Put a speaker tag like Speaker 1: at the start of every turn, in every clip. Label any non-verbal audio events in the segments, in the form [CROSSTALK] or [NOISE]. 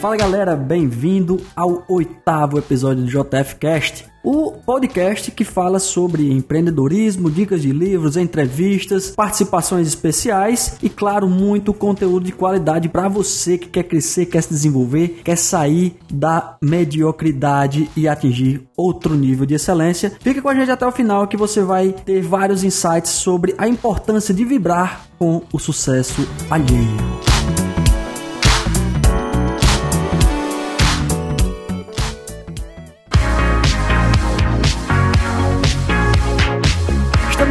Speaker 1: Fala galera, bem-vindo ao oitavo episódio do JF Cast, o podcast que fala sobre empreendedorismo, dicas de livros, entrevistas, participações especiais e, claro, muito conteúdo de qualidade para você que quer crescer, quer se desenvolver, quer sair da mediocridade e atingir outro nível de excelência. Fica com a gente até o final que você vai ter vários insights sobre a importância de vibrar com o sucesso alheio.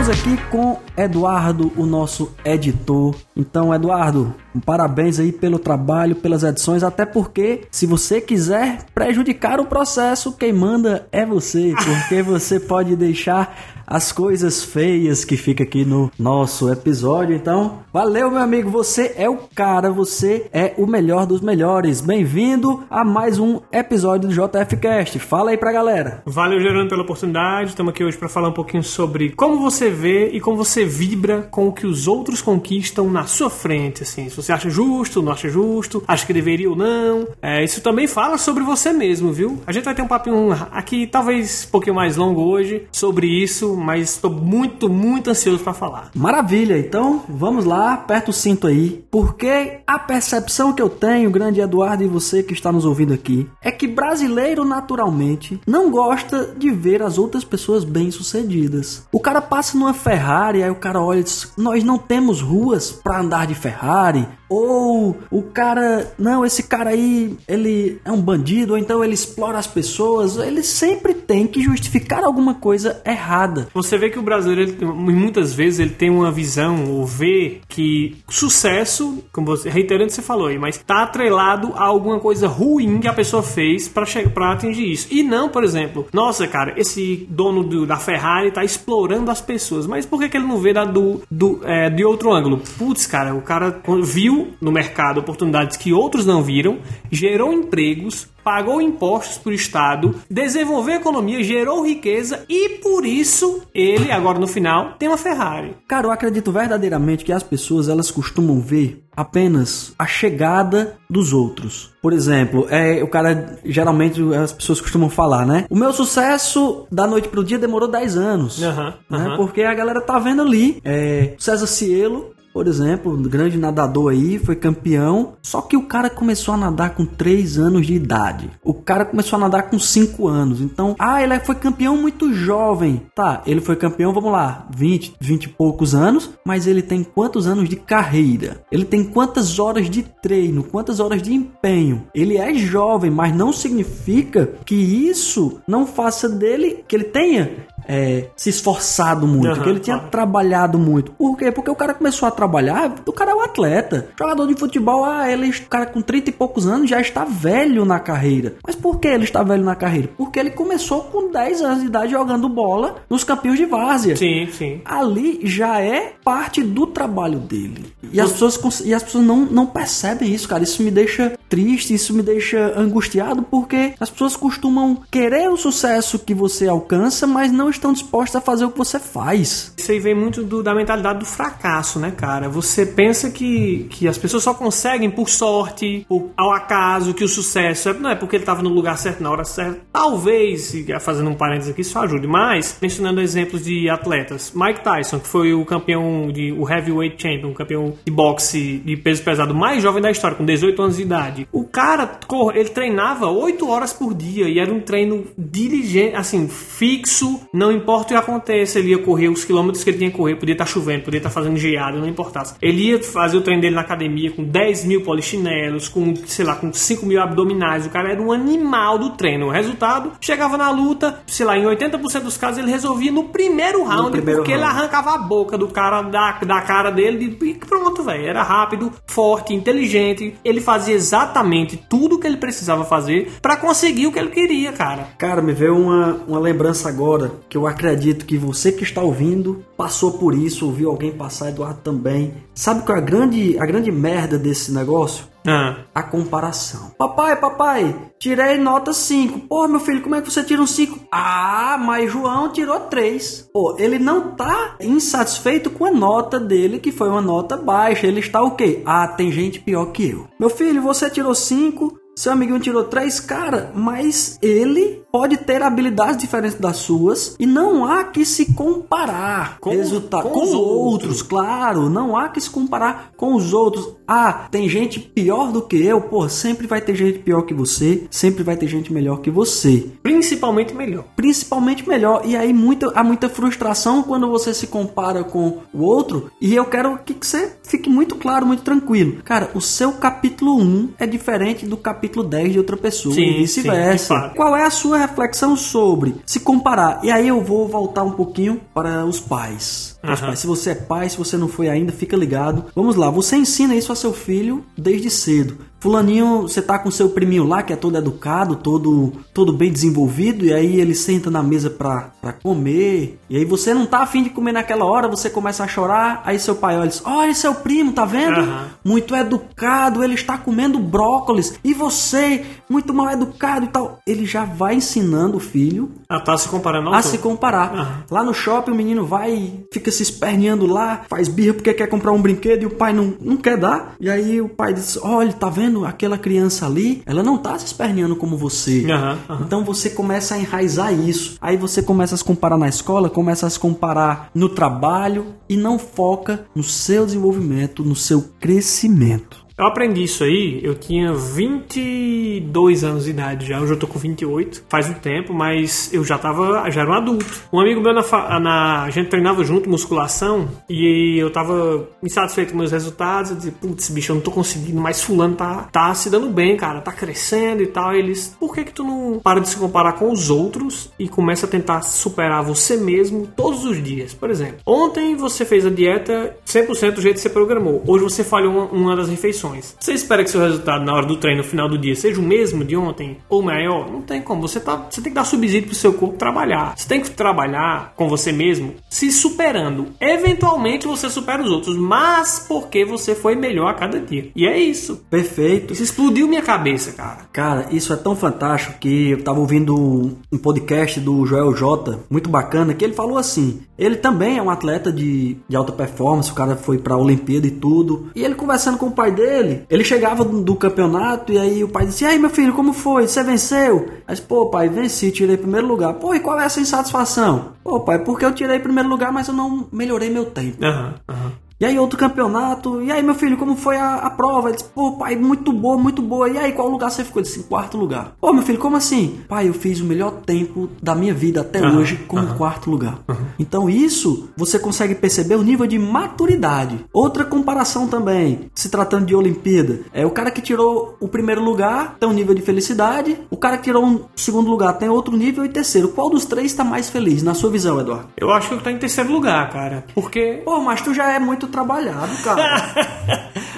Speaker 1: Aqui com Eduardo, o nosso editor. Então, Eduardo, parabéns aí pelo trabalho, pelas edições, até porque se você quiser prejudicar o processo, quem manda é você, porque você pode deixar as coisas feias que fica aqui no nosso episódio. Então, valeu, meu amigo. Você é o cara, você é o melhor dos melhores. Bem-vindo a mais um episódio do JFcast. Fala aí pra galera.
Speaker 2: Valeu, Gerando, pela oportunidade. Estamos aqui hoje para falar um pouquinho sobre como você vê e como você vibra com o que os outros conquistam na sua frente. Assim, se você acha justo, não acha justo, acha que deveria ou não. É, isso também fala sobre você mesmo, viu? A gente vai ter um papinho aqui, talvez um pouquinho mais longo hoje, sobre isso mas estou muito, muito ansioso para falar.
Speaker 1: Maravilha, então vamos lá, aperta o cinto aí, porque a percepção que eu tenho, grande Eduardo e você que está nos ouvindo aqui, é que brasileiro naturalmente não gosta de ver as outras pessoas bem-sucedidas. O cara passa numa Ferrari, aí o cara olha e diz: Nós não temos ruas para andar de Ferrari, ou o cara, não, esse cara aí, ele é um bandido, ou então ele explora as pessoas. Ele sempre tem que justificar alguma coisa errada.
Speaker 2: Você vê que o brasileiro, ele, muitas vezes, ele tem uma visão, ou vê que sucesso, como você, reiterando você falou aí, mas tá atrelado a alguma coisa ruim que a pessoa fez para atingir isso. E não, por exemplo, nossa, cara, esse dono do, da Ferrari tá explorando as pessoas, mas por que, que ele não vê da, do, do, é, de outro ângulo? Putz, cara, o cara viu no mercado oportunidades que outros não viram, gerou empregos, pagou impostos para o Estado, desenvolveu economia, gerou riqueza e por isso ele, agora no final, tem uma Ferrari.
Speaker 1: Cara, eu acredito verdadeiramente que as pessoas elas costumam ver apenas a chegada dos outros. Por exemplo, é o cara geralmente as pessoas costumam falar, né? O meu sucesso da noite pro dia demorou 10 anos, uhum, né? Porque a galera tá vendo ali, é, César Cielo por exemplo, um grande nadador aí, foi campeão, só que o cara começou a nadar com 3 anos de idade. O cara começou a nadar com 5 anos. Então, ah, ele foi campeão muito jovem. Tá, ele foi campeão, vamos lá, 20, 20 e poucos anos, mas ele tem quantos anos de carreira? Ele tem quantas horas de treino, quantas horas de empenho? Ele é jovem, mas não significa que isso não faça dele que ele tenha é, se esforçado muito, uhum, que ele tinha claro. trabalhado muito. Por quê? Porque o cara começou a trabalhar, o cara é um atleta. Jogador de futebol, ah, ele, o cara com 30 e poucos anos já está velho na carreira. Mas por que ele está velho na carreira? Porque ele começou com 10 anos de idade jogando bola nos campinhos de várzea.
Speaker 2: Sim, sim.
Speaker 1: Ali já é parte do trabalho dele. E as pessoas, e as pessoas não, não percebem isso, cara. Isso me deixa triste, isso me deixa angustiado, porque as pessoas costumam querer o sucesso que você alcança, mas não estão dispostos a fazer o que você faz.
Speaker 2: Isso aí vem muito do, da mentalidade do fracasso, né, cara? Você pensa que, que as pessoas só conseguem por sorte, por, ao acaso, que o sucesso é, não é porque ele estava no lugar certo na hora certa. Talvez, fazendo um parênteses aqui, isso ajude. Mas, mencionando exemplos de atletas, Mike Tyson, que foi o campeão de o heavyweight champion, campeão de boxe de peso pesado mais jovem da história, com 18 anos de idade. Cara, ele treinava 8 horas por dia e era um treino diligente, assim, fixo, não importa o que aconteça, ele ia correr os quilômetros que ele tinha que correr, podia estar chovendo, podia estar fazendo geada, não importasse. Ele ia fazer o treino dele na academia com 10 mil polichinelos, com, sei lá, com 5 mil abdominais. O cara era um animal do treino. O resultado, chegava na luta, sei lá, em 80% dos casos ele resolvia no primeiro round, no primeiro porque round. ele arrancava a boca do cara, da, da cara dele e pronto, velho. Era rápido, forte, inteligente. Ele fazia exatamente tudo o que ele precisava fazer para conseguir o que ele queria, cara.
Speaker 1: Cara, me veio uma, uma lembrança agora que eu acredito que você que está ouvindo passou por isso, ouviu alguém passar, Eduardo também. Sabe qual é a grande, a grande merda desse negócio? Ah. A comparação. Papai, papai, tirei nota 5. Pô, meu filho, como é que você tira um 5? Ah, mas João tirou 3. Pô, ele não tá insatisfeito com a nota dele, que foi uma nota baixa. Ele está o quê? Ah, tem gente pior que eu. Meu filho, você tirou 5, seu amiguinho tirou três, cara, mas ele pode ter habilidades diferentes das suas e não há que se comparar
Speaker 2: Com-
Speaker 1: resultado
Speaker 2: com
Speaker 1: com,
Speaker 2: os
Speaker 1: os
Speaker 2: outros.
Speaker 1: outros, claro, não há que se comparar com os outros. Ah, tem gente pior do que eu, pô, sempre vai ter gente pior que você, sempre vai ter gente melhor que você
Speaker 2: Principalmente melhor.
Speaker 1: principalmente melhor. E aí muita, há muita frustração quando você se compara com o outro. E eu quero que você fique muito claro, muito tranquilo. Cara, o seu capítulo 1 é diferente do capítulo 10 de outra pessoa
Speaker 2: Sim,
Speaker 1: e vice-versa. Qual é a sua reflexão sobre se comparar? E aí eu vou voltar um pouquinho para os pais. Para os pais. Se você é pai, se você não foi ainda, fica ligado. Vamos lá, você ensina isso a seu filho desde cedo. Fulaninho, você tá com seu priminho lá, que é todo educado, todo, todo bem desenvolvido, e aí ele senta na mesa pra, pra comer, e aí você não tá afim de comer naquela hora, você começa a chorar, aí seu pai olha e diz, olha seu primo, tá vendo?
Speaker 2: Aham.
Speaker 1: Muito educado, ele está comendo brócolis, e você, muito mal educado e tal. Ele já vai ensinando o filho
Speaker 2: Ah, tá se comparando
Speaker 1: a se comparar.
Speaker 2: Aham.
Speaker 1: Lá no shopping o menino vai e fica se esperneando lá, faz birra porque quer comprar um brinquedo e o pai não, não quer dar. E aí o pai diz: Olha, tá vendo aquela criança ali? Ela não tá se esperneando como você.
Speaker 2: Aham, aham.
Speaker 1: Então você começa a enraizar isso. Aí você começa a se comparar na escola, começa a se comparar no trabalho e não foca no seu desenvolvimento, no seu crescimento.
Speaker 2: Eu aprendi isso aí, eu tinha 22 anos de idade já, hoje eu tô com 28, faz um tempo, mas eu já tava, já era um adulto. Um amigo meu, na, na- a gente treinava junto, musculação, e eu tava insatisfeito com meus resultados, eu dizia, putz, bicho, eu não tô conseguindo, mas fulano tá, tá se dando bem, cara, tá crescendo e tal. E eles, por que que tu não para de se comparar com os outros e começa a tentar superar você mesmo todos os dias? Por exemplo, ontem você fez a dieta 100% do jeito que você programou, hoje você falhou uma, uma das refeições. Você espera que seu resultado na hora do treino, no final do dia, seja o mesmo de ontem ou maior? Não tem como. Você, tá, você tem que dar subsídio pro seu corpo trabalhar. Você tem que trabalhar com você mesmo, se superando. Eventualmente você supera os outros, mas porque você foi melhor a cada dia. E é isso.
Speaker 1: Perfeito.
Speaker 2: Isso explodiu minha cabeça, cara.
Speaker 1: Cara, isso é tão fantástico que eu tava ouvindo um podcast do Joel J, muito bacana, que ele falou assim: ele também é um atleta de, de alta performance, o cara foi pra Olimpíada e tudo. E ele conversando com o pai dele, ele chegava do, campeonato e aí o pai disse: E aí, meu filho, como foi? Você venceu? Aí disse, pô, pai, venci, tirei primeiro lugar. Pô, e qual é essa insatisfação? Pô, pai, porque eu tirei primeiro lugar, mas eu não melhorei meu tempo.
Speaker 2: Aham, aham.
Speaker 1: E aí outro campeonato, e aí meu filho, como foi a, a prova? Ele disse, pô pai, muito boa, muito boa. E aí qual lugar você ficou? Ele disse, em quarto lugar. Pô meu filho, como assim? Pai, eu fiz o melhor tempo da minha vida até
Speaker 2: Aham,
Speaker 1: hoje como quarto lugar. Então isso, você consegue perceber o nível de maturidade. Outra comparação também, se tratando de Olimpíada, é o cara que tirou o primeiro lugar tem um nível de felicidade, o cara que tirou um segundo lugar tem outro nível e terceiro. Qual dos três está mais feliz, na sua visão, Eduardo?
Speaker 2: Eu acho que tô em terceiro lugar, cara. Porque.
Speaker 1: Pô, mas tu já é muito trabalhado, cara.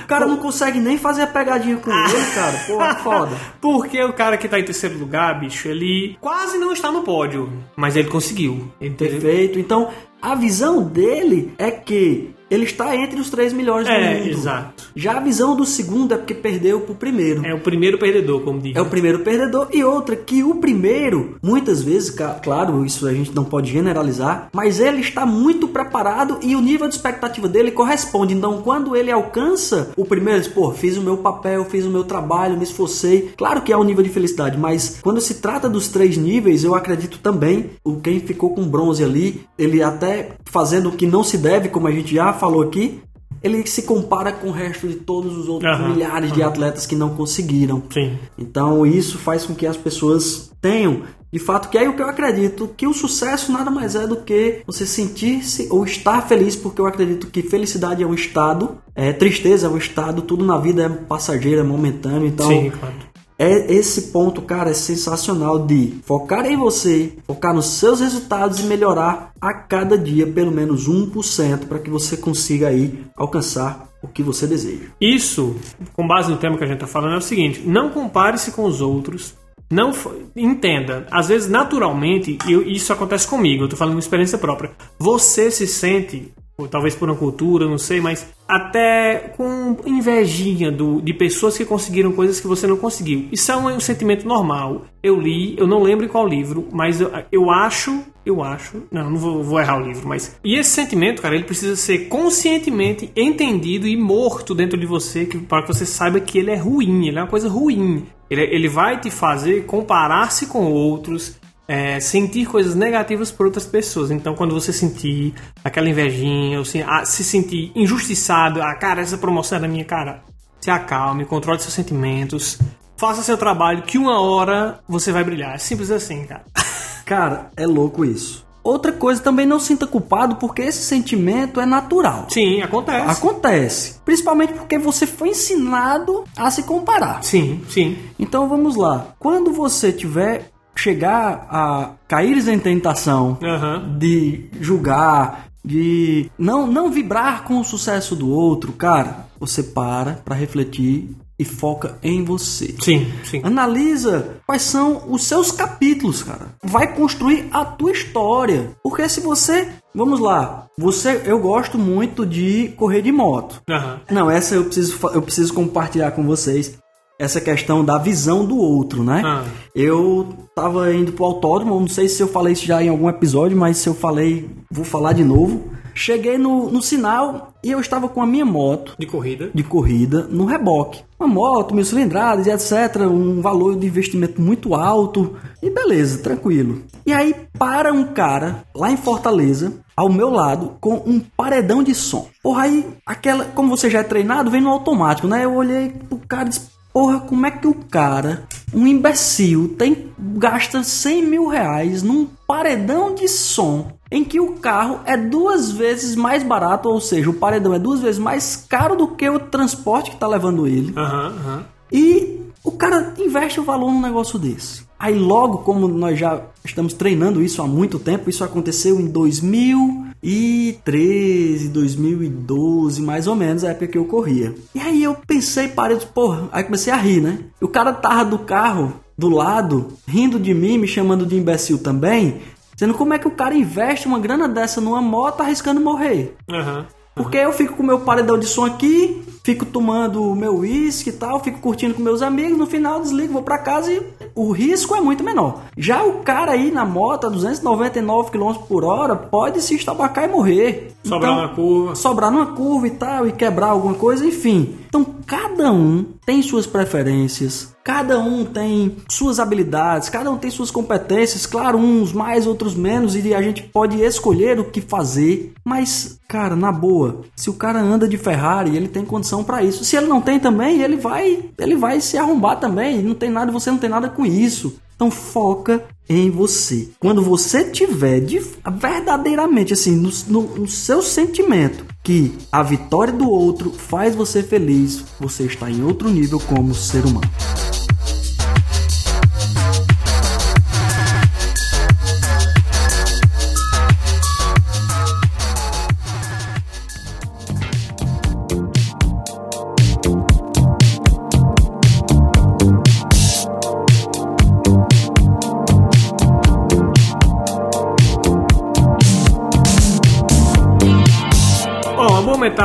Speaker 1: o cara não consegue nem fazer a pegadinha com ele, cara. Pô, foda.
Speaker 2: Porque o cara que tá em terceiro lugar, bicho, ele quase não está no pódio. Mas ele conseguiu. Entendeu?
Speaker 1: Perfeito. Então, a visão dele é que ele está entre os três melhores do
Speaker 2: É,
Speaker 1: mundo.
Speaker 2: exato.
Speaker 1: Já a visão do segundo é porque perdeu pro primeiro.
Speaker 2: É o primeiro perdedor, como diz.
Speaker 1: É o primeiro perdedor e outra que o primeiro, muitas vezes, claro, isso a gente não pode generalizar, mas ele está muito preparado e o nível de expectativa dele corresponde. Então, quando ele alcança o primeiro, ele diz, pô, fiz o meu papel, fiz o meu trabalho, me esforcei. Claro que há um nível de felicidade, mas quando se trata dos três níveis, eu acredito também, o quem ficou com bronze ali, ele até fazendo o que não se deve, como a gente já falou aqui, ele se compara com o resto de todos os outros
Speaker 2: Aham,
Speaker 1: milhares de atletas que não conseguiram.
Speaker 2: Sim.
Speaker 1: Então isso faz com que as pessoas tenham, de fato, que é o que eu acredito, que o sucesso nada mais é do que você sentir-se ou estar feliz, porque eu acredito que felicidade é um estado, é, tristeza é um estado, tudo na vida é passageiro, é momentâneo. Então
Speaker 2: Sim, claro.
Speaker 1: É esse ponto, cara, é sensacional de focar em você, focar nos seus resultados e melhorar a cada dia pelo menos 1% para que você consiga aí alcançar o que você deseja.
Speaker 2: Isso, com base no tema que a gente tá falando, é o seguinte: não compare-se com os outros. Não entenda, às vezes naturalmente, eu- isso acontece comigo, eu tô falando de experiência própria. Você se sente, ou talvez por uma cultura, não sei, mas até com invejinha do, de pessoas que conseguiram coisas que você não conseguiu. Isso é um, sentimento normal. Eu li, eu não lembro em qual livro, mas eu, eu acho, eu acho, não, não vou, vou errar o livro, mas e esse sentimento, cara, ele precisa ser conscientemente entendido e morto dentro de você, que, para que você saiba que ele é ruim, ele é uma coisa ruim. Ele, ele vai te fazer comparar-se com outros, é, sentir coisas negativas por outras pessoas. Então, quando você sentir aquela invejinha, ou se, ah, se sentir injustiçado, ah, cara, essa promoção é da minha cara, se acalme, controle seus sentimentos, faça seu trabalho, que uma hora você vai brilhar. É simples assim, cara. [LAUGHS]
Speaker 1: Cara, é louco isso. Outra coisa, também não sinta culpado porque esse sentimento é natural.
Speaker 2: Sim, acontece.
Speaker 1: Acontece. Principalmente porque você foi ensinado a se comparar.
Speaker 2: Sim, sim.
Speaker 1: Então vamos lá. Quando você tiver chegar a cair em tentação
Speaker 2: Aham.
Speaker 1: de julgar, de não não vibrar com o sucesso do outro, cara, você para para refletir e foca em você.
Speaker 2: Sim, sim.
Speaker 1: Analisa quais são os seus capítulos, cara. Vai construir a tua história. Porque se você, vamos lá, você, eu gosto muito de correr de moto.
Speaker 2: Aham.
Speaker 1: Não, essa eu preciso, eu preciso compartilhar com vocês essa questão da visão do outro, né?
Speaker 2: Ah.
Speaker 1: Eu tava indo pro autódromo, não sei se eu falei isso já em algum episódio, mas se eu falei, vou falar de novo. Cheguei no, no sinal e eu estava com a minha moto
Speaker 2: De corrida.
Speaker 1: de corrida no reboque. Uma moto, mil cilindradas e etc. Um valor de investimento muito alto. E beleza, tranquilo. E aí para um cara lá em Fortaleza, ao meu lado, com um paredão de som. Porra, aí aquela. Como você já é treinado, vem no automático, né? Eu olhei pro cara e disse. Porra, como é que o cara, um imbecil, tem gasta 100 mil reais num paredão de som em que o carro é duas vezes mais barato, ou seja, o paredão é duas vezes mais caro do que o transporte que está levando ele.
Speaker 2: Aham, aham.
Speaker 1: E o cara investe o valor num negócio desse. Aí logo, como nós já estamos treinando isso há muito tempo, isso aconteceu em 2013, 2012, mais ou menos, a época que eu corria. E aí eu pensei, parei, porra, aí comecei a rir, né? E o cara tava do carro, do lado, rindo de mim, me chamando de imbecil também, dizendo como é que o cara investe uma grana dessa numa moto arriscando morrer.
Speaker 2: Aham.
Speaker 1: Porque eu fico com meu paredão de som aqui, fico tomando o meu uísque e tal, fico curtindo com meus amigos, no final desligo, vou pra casa e o risco é muito menor. Já o cara aí na moto a 299 km por hora pode se estabacar e morrer.
Speaker 2: Sobrar
Speaker 1: Então,
Speaker 2: curva.
Speaker 1: sobrar numa curva e tal, e quebrar alguma coisa, enfim. Então cada um tem suas preferências, cada um tem suas habilidades, cada um tem suas competências, claro, uns mais, outros menos, e a gente pode escolher o que fazer. Mas, cara, na boa, se o cara anda de Ferrari, ele tem condição pra isso. Se ele não tem também, ele vai, ele vai se arrombar também. Não tem nada, você não tem nada com isso. Então foca em você. Quando você tiver de, verdadeiramente assim no, no- no seu sentimento que a vitória do outro faz você feliz, você está em outro nível como ser humano.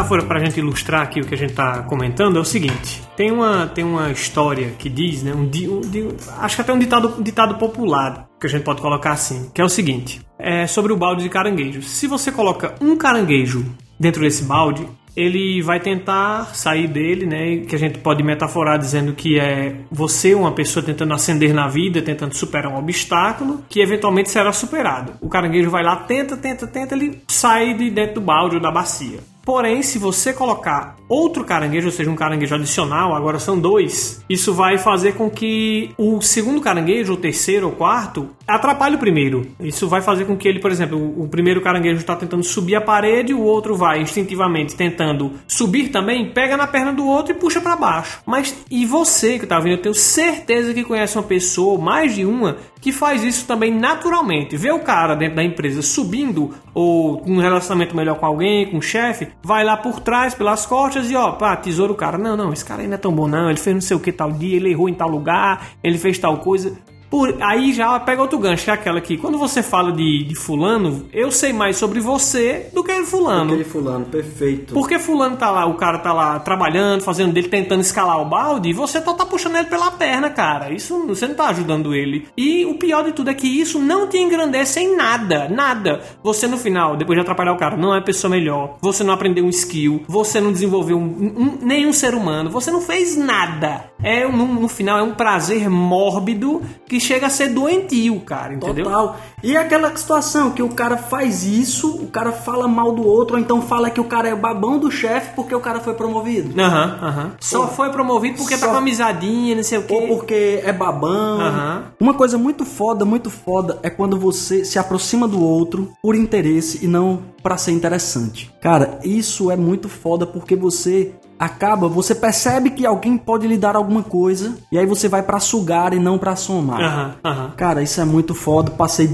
Speaker 2: Metáfora pra gente ilustrar aqui o que a gente tá comentando é o seguinte: tem uma, tem uma história que diz, né? Um, di- um acho que até um ditado, ditado popular que a gente pode colocar assim, que é o seguinte: é sobre o balde de caranguejo. Se você coloca um caranguejo dentro desse balde, ele vai tentar sair dele, né? Que a gente pode metaforar dizendo que é você, uma pessoa tentando ascender na vida, tentando superar um obstáculo, que eventualmente será superado. O caranguejo vai lá, tenta, tenta, tenta, ele sai de dentro do balde ou da bacia. Porém, se você colocar outro caranguejo, ou seja, um caranguejo adicional, agora são dois, isso vai fazer com que o segundo caranguejo, o terceiro ou quarto, atrapalhe o primeiro. Isso vai fazer com que ele, por exemplo, o primeiro caranguejo está tentando subir a parede, o outro vai instintivamente tentando subir também, pega na perna do outro e puxa para baixo. Mas e você que tá vendo, eu tenho certeza que conhece uma pessoa, mais de uma, que faz isso também naturalmente. Vê o cara dentro da empresa subindo ou um relacionamento melhor com alguém, com o chefe, vai lá por trás, pelas costas e ó, pá, tesoura o cara. Não, não, esse cara aí não é tão bom não, ele fez não sei o que tal dia, ele errou em tal lugar, ele fez tal coisa. Por, aí já pega outro gancho, que é aquela que quando você fala de, de fulano, eu sei mais sobre você do que fulano.
Speaker 1: Aquele fulano, perfeito.
Speaker 2: Porque fulano tá lá, o cara tá lá trabalhando, fazendo dele, tentando escalar o balde, e você só tá puxando ele pela perna, cara. Isso você não tá ajudando ele. E o pior de tudo é que isso não te engrandece em nada, nada. Você no final, depois de atrapalhar o cara, não é pessoa melhor. Você não aprendeu um skill, você não desenvolveu um- um- nenhum ser humano, você não fez nada. é no, no final é um prazer mórbido que chega a ser doentio, cara, entendeu?
Speaker 1: Total. E aquela situação que o cara faz isso, o cara fala mal do outro, ou então fala que o cara é o babão do chefe porque o cara foi promovido.
Speaker 2: Aham, aham. Só
Speaker 1: Pô,
Speaker 2: foi promovido porque tá
Speaker 1: só-
Speaker 2: com amizadinha, não sei o quê.
Speaker 1: Ou porque é babão.
Speaker 2: Aham.
Speaker 1: Uma coisa muito foda, muito foda é quando você se aproxima do outro por interesse e não pra ser interessante. Cara, isso é muito foda porque você acaba, você percebe que alguém pode lhe dar alguma coisa e aí você vai pra sugar e não pra somar.
Speaker 2: Aham, aham.
Speaker 1: Cara, isso é muito foda. Passei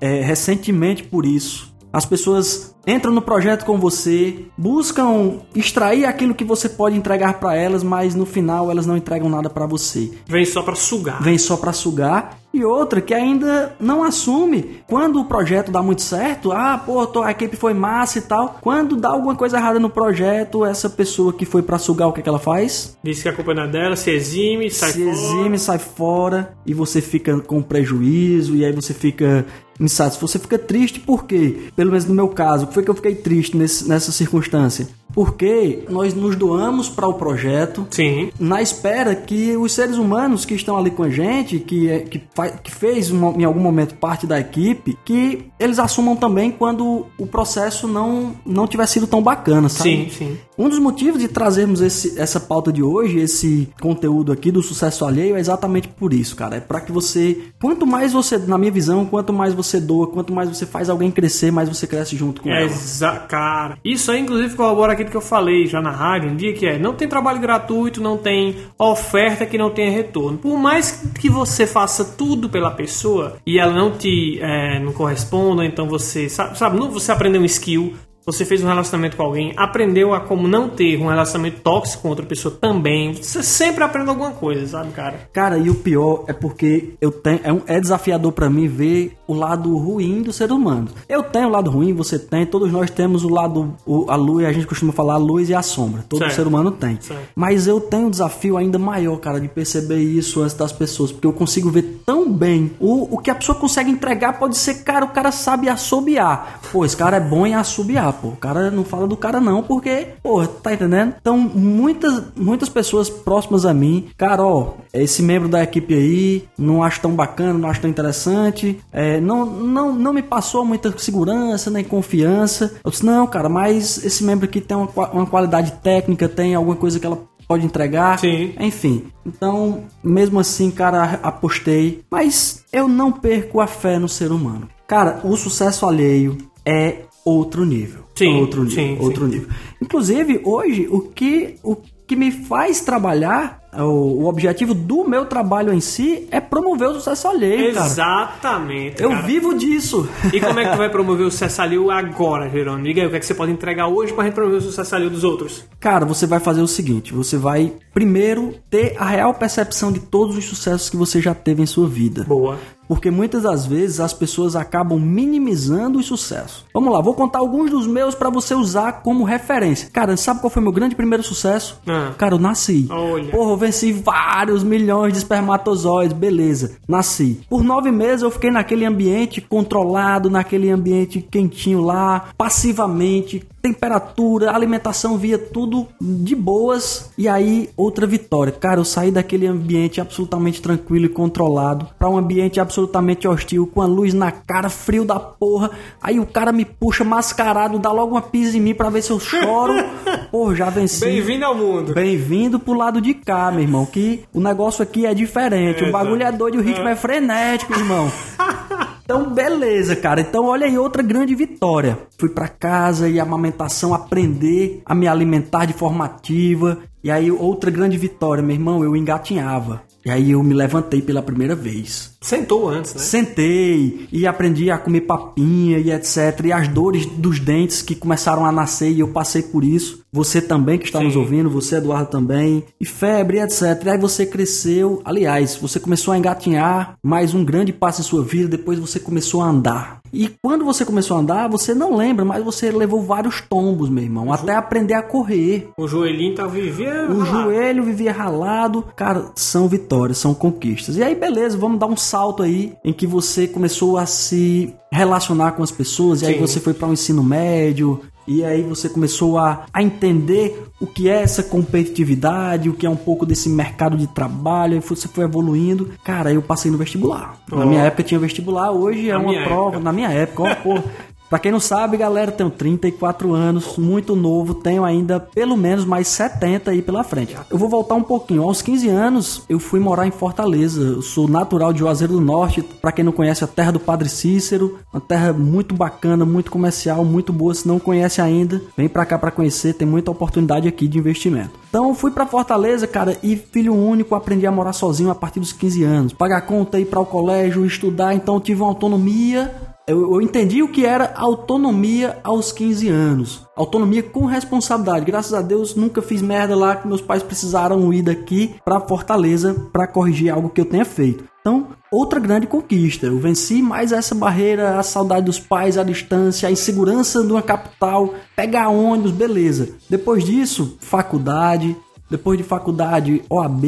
Speaker 1: é, recentemente por isso. As pessoas entram no projeto com você, buscam extrair aquilo que você pode entregar pra elas, mas no final elas não entregam nada pra você.
Speaker 2: Vem só pra sugar.
Speaker 1: Vem só pra sugar. E outra que ainda não assume quando o projeto dá muito certo. Ah, pô, a equipe foi massa e tal. Quando dá alguma coisa errada no projeto, essa pessoa que foi pra sugar, o que, é que ela faz?
Speaker 2: Diz que a culpa não é dela, se exime, sai
Speaker 1: se
Speaker 2: fora.
Speaker 1: exime, sai fora e você fica com prejuízo e aí você fica insatisfeito. Você fica triste por quê? Pelo menos no meu caso, foi que eu fiquei triste nesse- nessa circunstância? Porque nós nos doamos para o projeto
Speaker 2: Sim.
Speaker 1: na espera que os seres humanos que estão ali com a gente, que, é, que, que fez uma- em algum momento parte da equipe, que eles assumam também quando o processo não, não tiver sido tão bacana, sabe?
Speaker 2: Sim, sim.
Speaker 1: Um dos motivos de trazermos esse- essa pauta de hoje, esse conteúdo aqui do sucesso alheio, é exatamente por isso, cara. É para que você, quanto mais você, na minha visão, quanto mais você doa, quanto mais você faz alguém crescer, mais você cresce junto com
Speaker 2: É,
Speaker 1: ela.
Speaker 2: cara. Isso aí, inclusive, corrobora aquilo que eu falei já na rádio um dia, que é, não tem trabalho gratuito, não tem oferta que não tenha retorno. Por mais que você faça tudo pela pessoa e ela não te é, não corresponda, então você, sabe, sabe, não- você aprendeu um skill, você fez um relacionamento com alguém, aprendeu a como não ter um relacionamento tóxico com outra pessoa também. Você sempre aprende alguma coisa, sabe, cara?
Speaker 1: Cara, e o pior é porque eu tenho, é, um- é desafiador pra mim ver o lado ruim do ser humano. Eu tenho o lado ruim, você tem, todos nós temos o lado, o- a luz, a gente costuma falar a luz e a sombra. Todo
Speaker 2: Certo.
Speaker 1: ser humano tem.
Speaker 2: Certo.
Speaker 1: Mas eu tenho um desafio ainda maior, cara, de perceber isso antes das pessoas, porque eu consigo ver tão bem o, o que a pessoa consegue entregar. Pode ser, cara, o cara sabe assobiar. Pô, esse cara é bom em assobiar, pô. O cara não fala do cara não, porque, pô, tá entendendo? Então, muitas, muitas pessoas próximas a mim, cara, ó, esse membro da equipe aí, não acho tão bacana, não acho tão interessante, é, não, não, não me passou muita segurança nem confiança. Eu disse, não, cara, mas esse membro aqui tem uma, uma qualidade técnica, tem alguma coisa que ela pode entregar.
Speaker 2: Sim.
Speaker 1: Enfim, então, mesmo assim, cara, apostei. Mas eu não perco a fé no ser humano. Cara, o sucesso alheio é outro nível.
Speaker 2: Sim,
Speaker 1: outro nível,
Speaker 2: sim,
Speaker 1: outro
Speaker 2: sim.
Speaker 1: nível. Inclusive, hoje, o que, o que me faz trabalhar, o, o objetivo do meu trabalho em si é promover o sucesso alheio, cara.
Speaker 2: Exatamente.
Speaker 1: Eu
Speaker 2: cara.
Speaker 1: vivo disso.
Speaker 2: E como é que tu vai [LAUGHS] promover o sucesso alheio agora, Jerônimo? Diga aí, o que é que você pode entregar hoje gente promover o sucesso alheio dos outros?
Speaker 1: Cara, você vai fazer o seguinte: você vai primeiro ter a real percepção de todos os sucessos que você já teve em sua vida.
Speaker 2: Boa.
Speaker 1: Porque muitas das vezes as pessoas acabam minimizando os sucessos. Vamos lá, vou contar alguns dos meus pra você usar como referência. Cara, sabe qual foi meu grande primeiro sucesso?
Speaker 2: Ah.
Speaker 1: Cara, eu nasci.
Speaker 2: Olha.
Speaker 1: Porra, eu venci vários milhões de espermatozoides, beleza. Nasci. Por nove meses eu fiquei naquele ambiente controlado, naquele ambiente quentinho lá, passivamente, temperatura, alimentação, via tudo de boas. E aí, outra vitória. Cara, eu saí daquele ambiente absolutamente tranquilo e controlado para um ambiente absolutamente hostil, com a luz na cara, frio da porra. Aí o cara me puxa mascarado, dá logo uma pisa em mim pra ver se eu choro. [LAUGHS] Porra, já venci.
Speaker 2: Bem-vindo ao mundo.
Speaker 1: Bem-vindo pro lado de cá, meu irmão. Que o negócio aqui é diferente.
Speaker 2: É,
Speaker 1: o bagulho é doido e o ritmo é frenético, irmão. [LAUGHS] Então, beleza, cara. Então, olha aí outra grande vitória. Fui pra casa e a amamentação, aprender a me alimentar de forma ativa. E aí, outra grande vitória, meu irmão, eu engatinhava. E aí, eu me levantei pela primeira vez.
Speaker 2: Sentou antes, né?
Speaker 1: Sentei e aprendi a comer papinha e etc. E as dores dos dentes que começaram a nascer e eu passei por isso. Você também que está nos
Speaker 2: Sim.
Speaker 1: ouvindo, você Eduardo também. E febre, etc. E aí você cresceu. Aliás, você começou a engatinhar mais um grande passo em sua vida. Depois você começou a andar. E quando você começou a andar, você não lembra, mas você levou vários tombos, meu irmão. Até aprender a correr.
Speaker 2: O joelhinho tá vivendo.
Speaker 1: O joelho vivia ralado. Cara, são vitórias, são conquistas. E aí, beleza, vamos dar um salto aí em que você começou a se relacionar com as pessoas, e aí
Speaker 2: Sim.
Speaker 1: você foi para o ensino médio, e aí você começou a, a entender o que é essa competitividade, o que é um pouco desse mercado de trabalho, aí você foi evoluindo. Cara, eu passei no vestibular. Na
Speaker 2: Ó.
Speaker 1: minha época tinha vestibular, hoje é
Speaker 2: Na
Speaker 1: uma prova.
Speaker 2: época.
Speaker 1: Na minha época, ó, pô. [LAUGHS] Pra quem não sabe, galera, tenho 34 anos, muito novo, tenho ainda pelo menos mais 70 aí pela frente. Eu vou voltar um pouquinho. Aos 15 anos, eu fui morar em Fortaleza. Eu sou natural de Juazeiro do Norte, pra quem não conhece, a terra do Padre Cícero, uma terra muito bacana, muito comercial, muito boa. Se não conhece ainda, vem pra cá pra conhecer, tem muita oportunidade aqui de investimento. Então, fui pra Fortaleza, cara, e filho único, aprendi a morar sozinho a partir dos 15 anos. Pagar conta, ir para o colégio, estudar, então tive uma autonomia eu, eu entendi o que era autonomia aos 15 anos. Autonomia com responsabilidade. Graças a Deus nunca fiz merda lá que meus pais precisaram ir daqui pra Fortaleza pra corrigir algo que eu tenha feito. Então, outra grande conquista. Eu venci mais essa barreira, a saudade dos pais, a distância, a insegurança de uma capital, pegar ônibus, beleza. Depois disso, faculdade, depois de faculdade, OAB,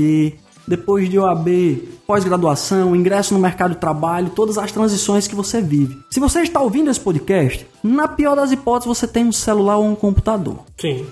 Speaker 1: depois de OAB, pós-graduação, ingresso no mercado de trabalho, todas as transições que você vive. Se você está ouvindo esse podcast, na pior das hipóteses, você tem um celular ou um computador.
Speaker 2: Sim.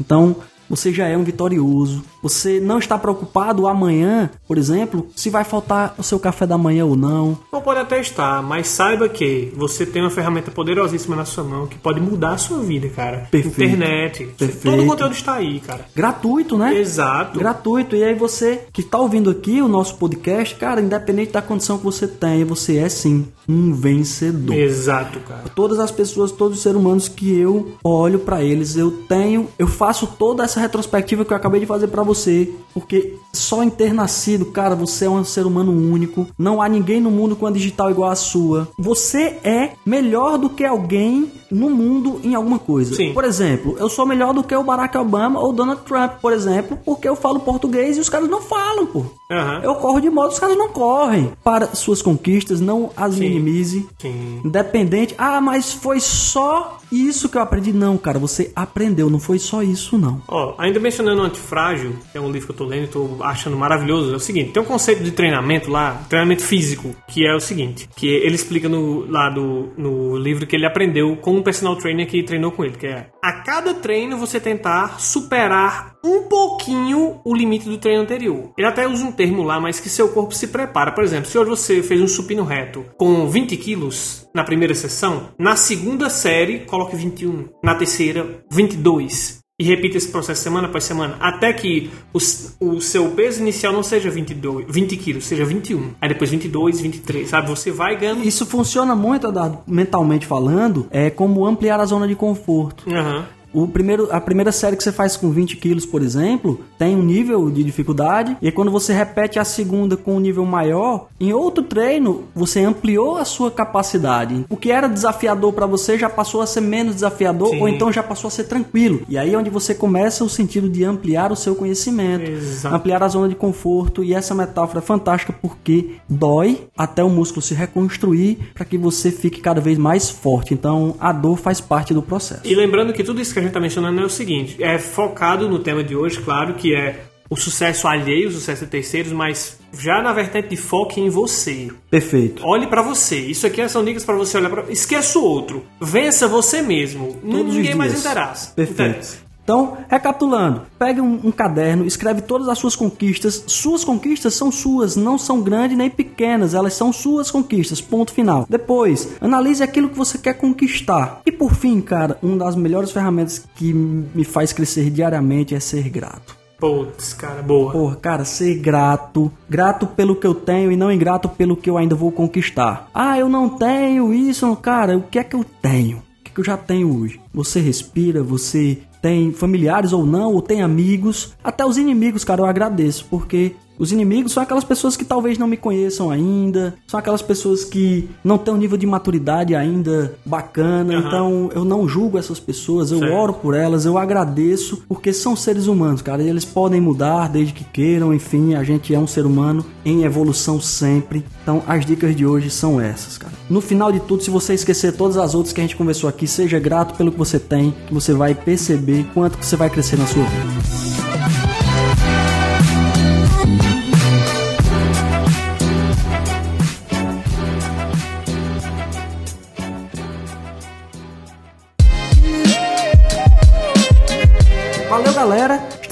Speaker 1: Então, você já é um vitorioso. Você não está preocupado amanhã, por exemplo, se vai faltar o seu café da manhã ou não.
Speaker 2: Não pode até estar, mas saiba que você tem uma ferramenta poderosíssima na sua mão que pode mudar a sua vida, cara.
Speaker 1: Perfeito.
Speaker 2: Internet.
Speaker 1: Perfeito.
Speaker 2: Todo o conteúdo está aí, cara.
Speaker 1: Gratuito, né?
Speaker 2: Exato.
Speaker 1: Gratuito. E aí você que está ouvindo aqui o nosso podcast, cara, independente da condição que você tenha, você é sim um vencedor.
Speaker 2: Exato, cara.
Speaker 1: Todas as pessoas, todos os seres humanos que eu olho pra eles, eu tenho, eu faço toda essa retrospectiva que eu acabei de fazer pra você, porque só em ter nascido, cara, você é um ser humano único. Não há ninguém no mundo com a digital igual a sua. Você é melhor do que alguém no mundo em alguma coisa.
Speaker 2: Sim.
Speaker 1: Por exemplo, eu sou melhor do que o Barack Obama ou Donald Trump, por exemplo, porque eu falo português e os caras não falam, pô.
Speaker 2: Aham.
Speaker 1: Eu corro de moto, os caras não correm. Para suas conquistas, não as minimize.
Speaker 2: Sim.
Speaker 1: Independente. Ah, mas foi só isso que eu aprendi. Não, cara, você aprendeu, não foi só isso, não.
Speaker 2: Ó, ainda mencionando o Antifrágil, que é um livro que eu tô lendo e tô achando maravilhoso, é o seguinte, tem um conceito de treinamento lá, treinamento físico, que é o seguinte, que ele explica no, lá do, no livro que ele aprendeu com um personal trainer que treinou com ele, que é a cada treino você tentar superar um pouquinho o limite do treino anterior. Ele até usa um termo lá, mas que seu corpo se prepara. Por exemplo, se hoje você fez um supino reto com 20 quilos na primeira sessão, na segunda série coloque 21, na terceira 22 e repita esse processo semana após semana, até que o, o seu peso inicial não seja 22, 20 quilos, seja 21. Aí depois 22, 23, sabe? Você vai ganhando.
Speaker 1: Isso funciona muito, mentalmente falando, é como ampliar a zona de conforto.
Speaker 2: Aham.
Speaker 1: O primeiro, a primeira série que você faz com 20 quilos, por exemplo, tem um nível de dificuldade. E quando você repete a segunda com um nível maior, em outro treino, você ampliou a sua capacidade. O que era desafiador para você já passou a ser menos desafiador,
Speaker 2: Sim.
Speaker 1: ou então já passou a ser tranquilo. E aí é onde você começa o sentido de ampliar o seu conhecimento,
Speaker 2: Exato.
Speaker 1: ampliar a zona de conforto. E essa metáfora é fantástica porque dói até o músculo se reconstruir para que você fique cada vez mais forte. Então a dor faz parte do processo.
Speaker 2: E lembrando que tudo isso que a gente está mencionando é o seguinte: é focado no tema de hoje, claro, que é o sucesso alheio, o sucesso de terceiros, mas já na vertente de foco em você.
Speaker 1: Perfeito.
Speaker 2: Olhe pra você. Isso aqui são dicas pra você olhar para. Esqueça o outro. Vença você mesmo.
Speaker 1: Todos os
Speaker 2: Ninguém mais interessa.
Speaker 1: Perfeito.
Speaker 2: Interessa.
Speaker 1: Então, recapitulando, pegue um, um caderno, escreve todas as suas conquistas. Suas conquistas são suas, não são grandes nem pequenas, elas são suas conquistas. Ponto final. Depois, analise aquilo que você quer conquistar. E por fim, cara, uma das melhores ferramentas que me faz crescer diariamente é ser grato.
Speaker 2: Putz, cara, boa.
Speaker 1: Porra, cara, ser grato. Grato pelo que eu tenho e não ingrato pelo que eu ainda vou conquistar. Ah, eu não tenho isso. Cara, o que é que eu tenho? É que eu já tenho hoje? Você respira, você tem familiares ou não, ou tem amigos. Até os inimigos, cara, eu agradeço, porque os inimigos são aquelas pessoas que talvez não me conheçam ainda, são aquelas pessoas que não têm um nível de maturidade ainda bacana,
Speaker 2: Aham.
Speaker 1: então eu não julgo essas pessoas, eu oro por elas, eu agradeço, porque são seres humanos, cara, e eles podem mudar desde que queiram, enfim, a gente é um ser humano em evolução sempre. Então, as dicas de hoje são essas, cara. No final de tudo, se você esquecer todas as outras que a gente conversou aqui, seja grato pelo que você tem, que você vai perceber quanto que você vai crescer na sua vida.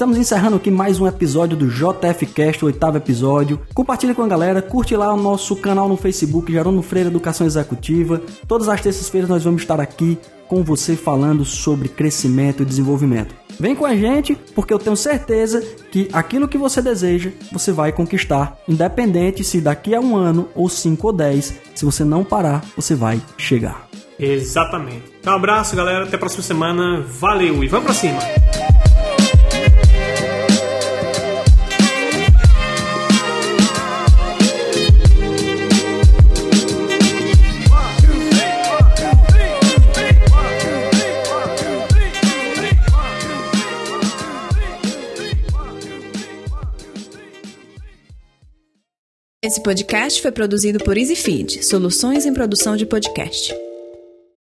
Speaker 1: Estamos encerrando aqui mais um episódio do JFcast, o oitavo episódio. Compartilhe com a galera, curte lá o nosso canal no Facebook, Jerônimo Freire Educação Executiva. Todas as terças-feiras nós vamos estar aqui com você falando sobre crescimento e desenvolvimento. Vem com a gente, porque eu tenho certeza que aquilo que você deseja, você vai conquistar, independente se daqui a um ano ou cinco ou dez, se você não parar, você vai chegar.
Speaker 2: Exatamente. Então, um abraço, galera. Até a próxima semana. Valeu e vamos pra cima.
Speaker 3: Esse podcast foi produzido por EasyFeed, soluções em produção de podcast.